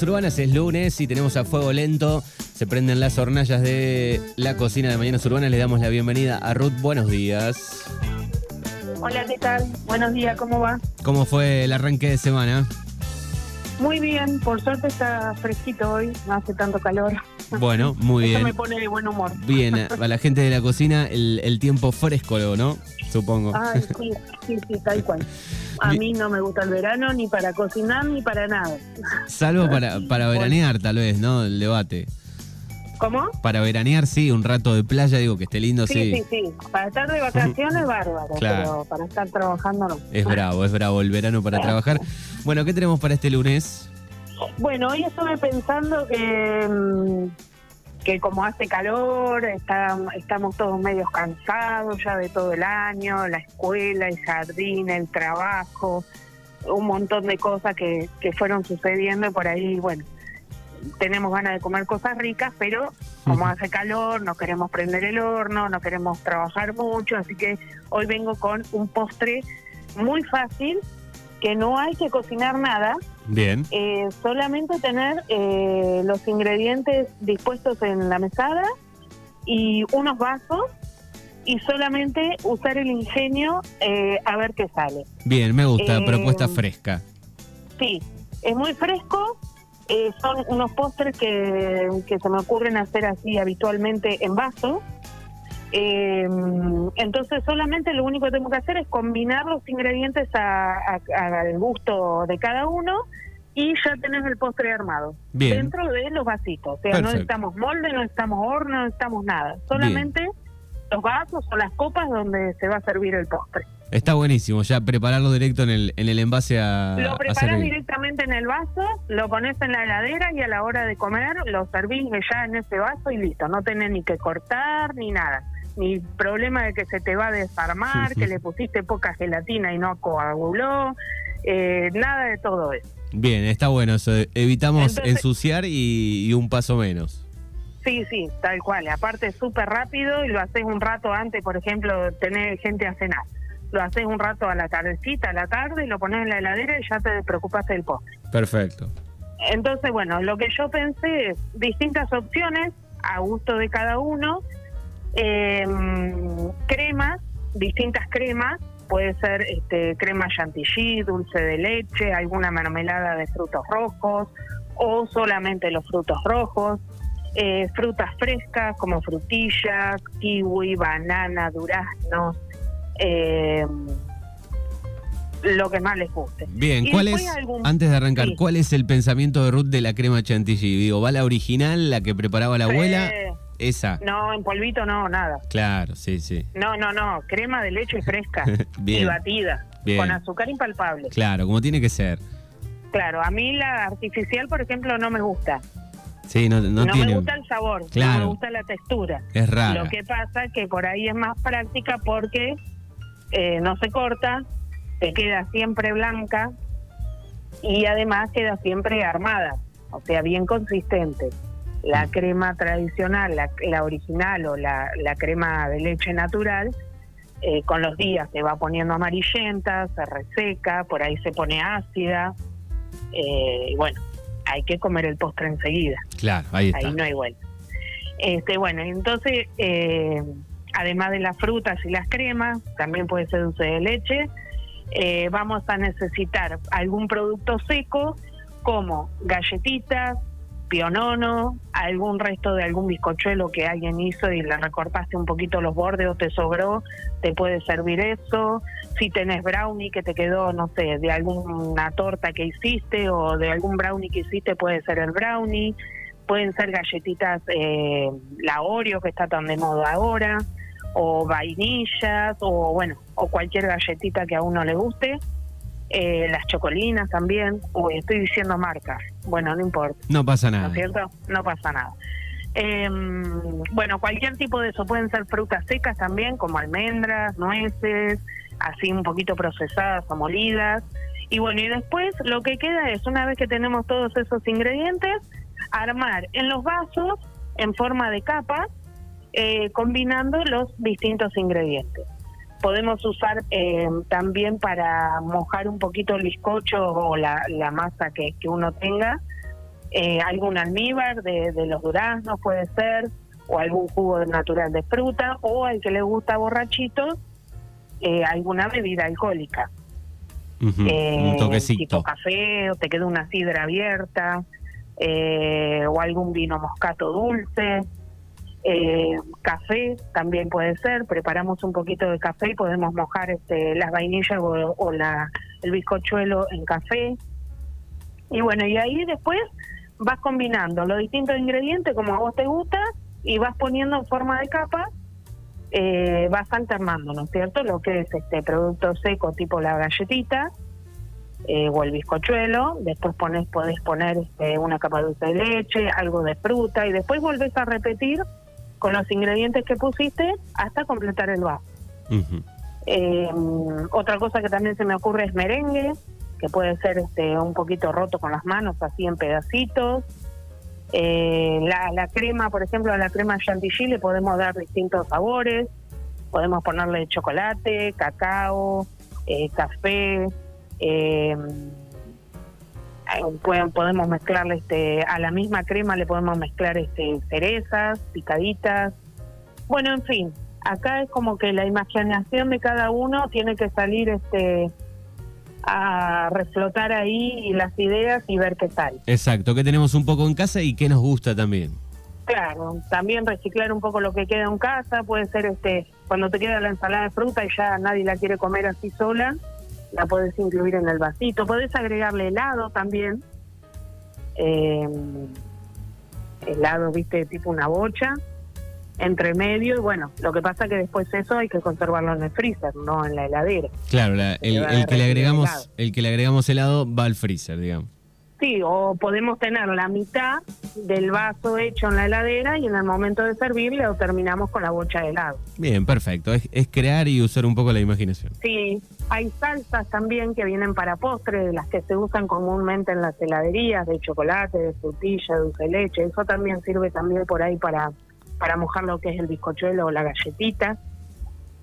Urbanas, es lunes y tenemos a fuego lento. Se prenden las hornallas de la cocina de Mañanas Urbanas. Le damos la bienvenida a Ruth. Buenos días. Hola, ¿qué tal? Buenos días, ¿cómo va? ¿Cómo fue el arranque de semana? Muy bien, por suerte está fresquito hoy, no hace tanto calor. Bueno, muy Eso me bien. pone de buen humor. Bien, a la gente de la cocina, el, el tiempo fresco, ¿no? Supongo. Ay, sí, sí, sí, tal cual. A mí no me gusta el verano ni para cocinar ni para nada. Salvo para, para veranear, tal vez, ¿no? El debate. ¿Cómo? Para veranear, sí, un rato de playa, digo que esté lindo, Sí, sí. sí, sí. Para estar de vacaciones, bárbaro, Claro. pero para estar trabajando no. Es bravo, es bravo el verano para trabajar. Bueno, ¿qué tenemos para este lunes? Bueno, hoy estuve pensando que, mm, que como hace calor, está, estamos todos medios cansados ya de todo el año, la escuela, el jardín, el trabajo, un montón de cosas que, que fueron sucediendo y por ahí, bueno, tenemos ganas de comer cosas ricas, pero como hace calor, no queremos prender el horno, no queremos trabajar mucho, así que hoy vengo con un postre muy fácil, que no hay que cocinar nada, Bien. eh, solamente tener eh, los ingredientes dispuestos en la mesada y unos vasos y solamente usar el ingenio eh, a ver qué sale. Bien, me gusta, Eh, propuesta fresca. Sí, es muy fresco, eh, son unos postres que, que se me ocurren hacer así habitualmente en vaso. Eh, entonces solamente lo único que tengo que hacer es combinar los ingredientes a- a- al gusto de cada uno y ya tenés el postre armado Bien. dentro de los vasitos. O sea, no necesitamos molde, no necesitamos horno, no necesitamos nada. Solamente los vasos o las copas donde se va a servir el postre. Está buenísimo, ya prepararlo directo en el, en el envase a, Lo servir. directamente en el vaso, lo pones en la heladera y a la hora de comer lo servís ya en ese vaso y listo. No tenés ni que cortar ni nada. Ni problema de que se te va a desarmar, que le pusiste poca gelatina y no coaguló. eh, nada de todo eso. Bien, está bueno eso. Evitamos Entonces- ensuciar y, y un paso menos. Sí, sí, tal cual. Aparte es súper rápido y lo haces un rato antes, por ejemplo, tener gente a cenar. Lo haces un rato a la tardecita, a la tarde, y lo pones en la heladera y ya te preocupaste del postre. Perfecto. Entonces, bueno, lo que yo pensé es distintas opciones a gusto de cada uno, eh, cremas, distintas cremas, puede ser este, crema chantilly, dulce de leche, alguna mermelada de frutos rojos o solamente los frutos rojos, eh, frutas frescas como frutillas, kiwi, banana, duraznos, eh, lo que más les guste. Bien, ¿cuál es, algún- antes de arrancar, Sí. cuál es el pensamiento de Ruth de la crema chantilly? Digo, ¿va la original, la que preparaba la abuela? Esa. No, en polvito no, nada. Claro, sí, sí. No, no, no, crema de leche fresca Bien. y batida, Bien. con azúcar impalpable. Claro, como tiene que ser. Claro, a mí la artificial, por ejemplo, no me gusta. Sí, no, no, No, tiene. me gusta el sabor, no me gusta la textura. Es rara. Lo que pasa que por ahí es más práctica porque eh, no se corta, te queda siempre blanca y además queda siempre armada, o sea, bien consistente. La Mm. crema tradicional, la, la original o la, la crema de leche natural, eh, con los días se va poniendo amarillenta, se reseca, por ahí se pone ácida. eh, y bueno, hay que comer el postre enseguida Claro, ahí está. ahí no hay vuelta. Este, bueno, entonces, eh, además de las frutas y las cremas, también puede ser dulce de leche, eh, vamos a necesitar algún producto seco como galletitas, pionono, algún resto de algún bizcochuelo que alguien hizo y le recortaste un poquito los bordes o te sobró, te puede servir eso. Si tenés brownie que te quedó, no sé, de alguna torta que hiciste o de algún brownie que hiciste, puede ser el brownie. Pueden ser galletitas, eh, la Oreo que está tan de moda ahora, o vainillas, o bueno, o cualquier galletita que a uno le guste. Eh, las chocolinas también. Uy, estoy diciendo marcas. Bueno, no importa. No pasa ¿no nada. es cierto? No pasa nada. Eh, bueno, cualquier tipo de eso. Pueden ser frutas secas también, como almendras, nueces, así un poquito procesadas o molidas. Y bueno, y después lo que queda es, una vez que tenemos todos esos ingredientes, armar en los vasos en forma de capas, eh, combinando los distintos ingredientes. Podemos usar eh, también para mojar un poquito el bizcocho o la, la masa que, que uno tenga, eh, algún almíbar de, de los duraznos puede ser, o algún jugo natural de fruta, o al que le gusta borrachito, eh, alguna bebida alcohólica. Eh, un toquecito. Tipo café, o te queda una sidra abierta, eh, o algún vino moscato dulce. Eh, café también puede ser, preparamos un poquito de café y podemos mojar este, las vainillas o, la, el bizcochuelo en café. Y bueno, y ahí después vas combinando los distintos ingredientes como a vos te gusta y vas poniendo en forma de capa, eh, vas alternando, ¿no es cierto? Lo que es este producto seco tipo la galletita eh, o el bizcochuelo, después pones, podés poner este, una capa dulce de leche, algo de fruta y después volvés a repetir con los ingredientes que pusiste hasta completar el vaso. Eh, otra cosa que también se me ocurre es merengue, que puede ser este un poquito roto con las manos, así en pedacitos. Eh, la, la crema, por ejemplo, a la crema chantilly le podemos dar distintos sabores. Podemos ponerle chocolate, cacao, eh, café. Eh, pueden- podemos mezclarle este a la misma crema le podemos mezclar este cerezas picaditas. Bueno en fin acá es como que la imaginación de cada uno tiene que salir este a reflotar ahí las ideas y ver qué tal. Exacto, que tenemos un poco en casa y que nos gusta también. claro también reciclar un poco lo que queda en casa puede ser este cuando te queda la ensalada de fruta y ya nadie la quiere comer así sola la puedes incluir en el vasito puedes agregarle helado también eh, helado viste tipo una bocha entre medio y bueno lo que pasa que después eso hay que conservarlo en el freezer no en la heladera Claro, la- el, el que le agregamos, helado. el que le agregamos helado va al freezer, digamos. Sí, o podemos tener la mitad del vaso hecho en la heladera y en el momento de servir lo terminamos con la bocha de helado. Bien, perfecto. Es, es crear y usar un poco la imaginación. Sí, hay salsas también que vienen para postre, las que se usan comúnmente en las heladerías, de chocolate, de frutilla, de dulce de leche. Eso también sirve también por ahí para, para mojar lo que es el bizcochuelo o la galletita.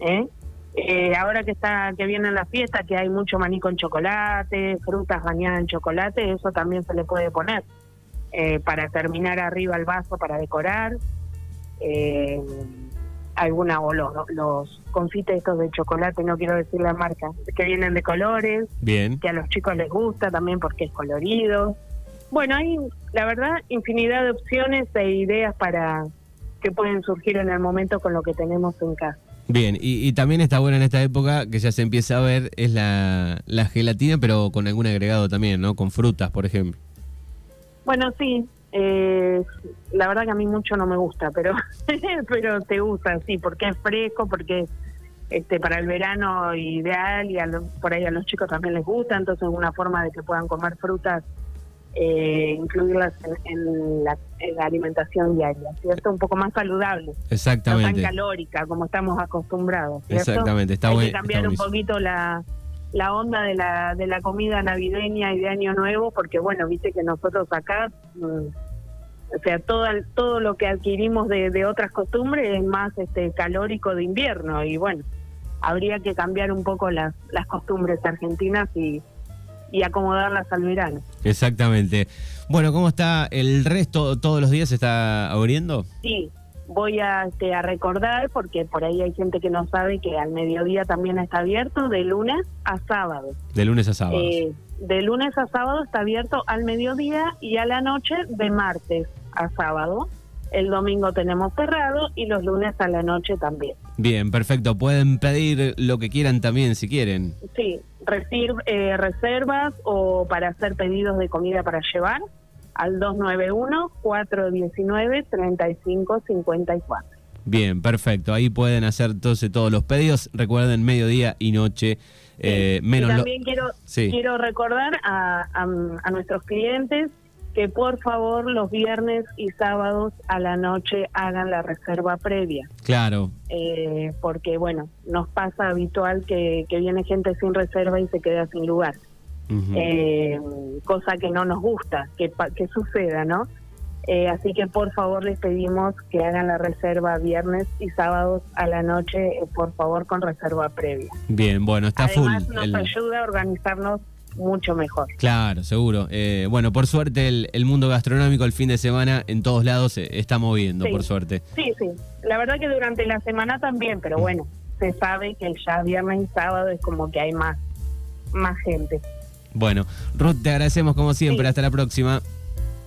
¿eh? Eh, ahora que está que viene la fiesta, que hay mucho maní con chocolate, frutas bañadas en chocolate, eso también se le puede poner eh, para terminar arriba el vaso para decorar. Eh, alguna o los, los confites estos de chocolate, no quiero decir la marca, que vienen de colores, Bien. que a los chicos les gusta también porque es colorido. Bueno, hay, la verdad, infinidad de opciones e ideas para que pueden surgir en el momento con lo que tenemos en casa. Bien, y, también está bueno en esta época que ya se empieza a ver es la, la gelatina, pero con algún agregado también, ¿no? Con frutas, por ejemplo. Bueno, sí, eh, la verdad que a mí mucho no me gusta, pero pero te gusta, sí, porque es fresco, porque es este, para el verano ideal y a lo- por ahí a los chicos también les gusta, entonces es una forma de que puedan comer frutas, eh, incluirlas en, en la, en la alimentación diaria, ¿cierto? Un poco más saludable, no tan Exactamente. calórica como estamos acostumbrados, ¿cierto? Exactamente, está Hay buen- que cambiar un poquito la, la onda de la, de la comida navideña y de Año Nuevo, porque bueno, viste que nosotros acá, mm, o sea, todo, todo lo que adquirimos de, de otras costumbres es más este calórico de invierno y bueno, habría que cambiar un poco las, las costumbres argentinas y, y acomodarlas al verano. Exactamente. Bueno, ¿cómo está el resto? ¿Todos los días se está abriendo? Sí, voy a, este, a recordar, porque por ahí hay gente que no sabe que al mediodía también está abierto de lunes a sábado. De lunes a sábado. Eh, de lunes a sábado está abierto al mediodía y a la noche de martes a sábado. El domingo tenemos cerrado y los lunes a la noche también. Bien, perfecto. Pueden pedir lo que quieran también si quieren. Sí, recir- eh, reservas o para hacer pedidos de comida para llevar al 291-419-3554. Bien, perfecto. Ahí pueden hacer entonces todos los pedidos. Recuerden, mediodía y noche. eh, menos y lo- también quiero, Sí. quiero recordar a, a- a nuestros clientes que por favor los viernes y sábados a la noche hagan la reserva previa. Claro, eh, porque bueno, nos pasa habitual que, que viene gente sin reserva y se queda sin lugar, eh, cosa que no nos gusta que, que suceda, ¿no? Eh, así que por favor les pedimos que hagan la reserva viernes y sábados a la noche, eh, por favor con reserva previa. Bien, bueno, está Además full. nos el- ayuda a organizarnos mucho mejor. Claro, seguro. Eh, bueno, por suerte el, mundo gastronómico el fin de semana en todos lados se está moviendo, por suerte. Sí, sí. La verdad que durante la semana también, pero mm. bueno, se sabe que el ya viernes y sábado es como que hay más, más gente. Bueno, Ruth, te agradecemos como siempre. Hasta la próxima.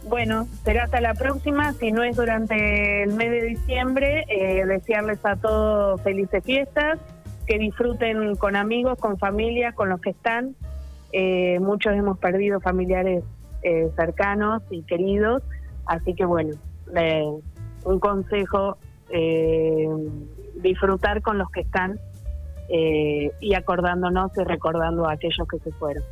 Bueno, será hasta la próxima. Si no es durante el mes de diciembre, eh, desearles a todos felices fiestas, que disfruten con amigos, con familia, con los que están. Eh, muchos hemos perdido familiares eh, cercanos y queridos, así que bueno, un consejo, disfrutar con los que están y acordándonos y recordando a aquellos que se fueron.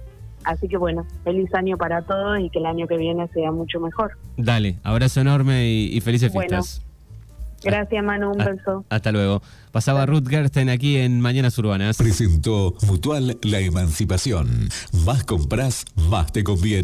Así que bueno, feliz año para todos y que el año que viene sea mucho mejor. Dale, abrazo enorme y, felices fiestas. Gracias, Manu. Un beso. Hasta luego. Pasaba Ruth Gersten aquí en Mañanas Urbanas. Presentó Mutual La Emancipación. Más compras, más te conviene.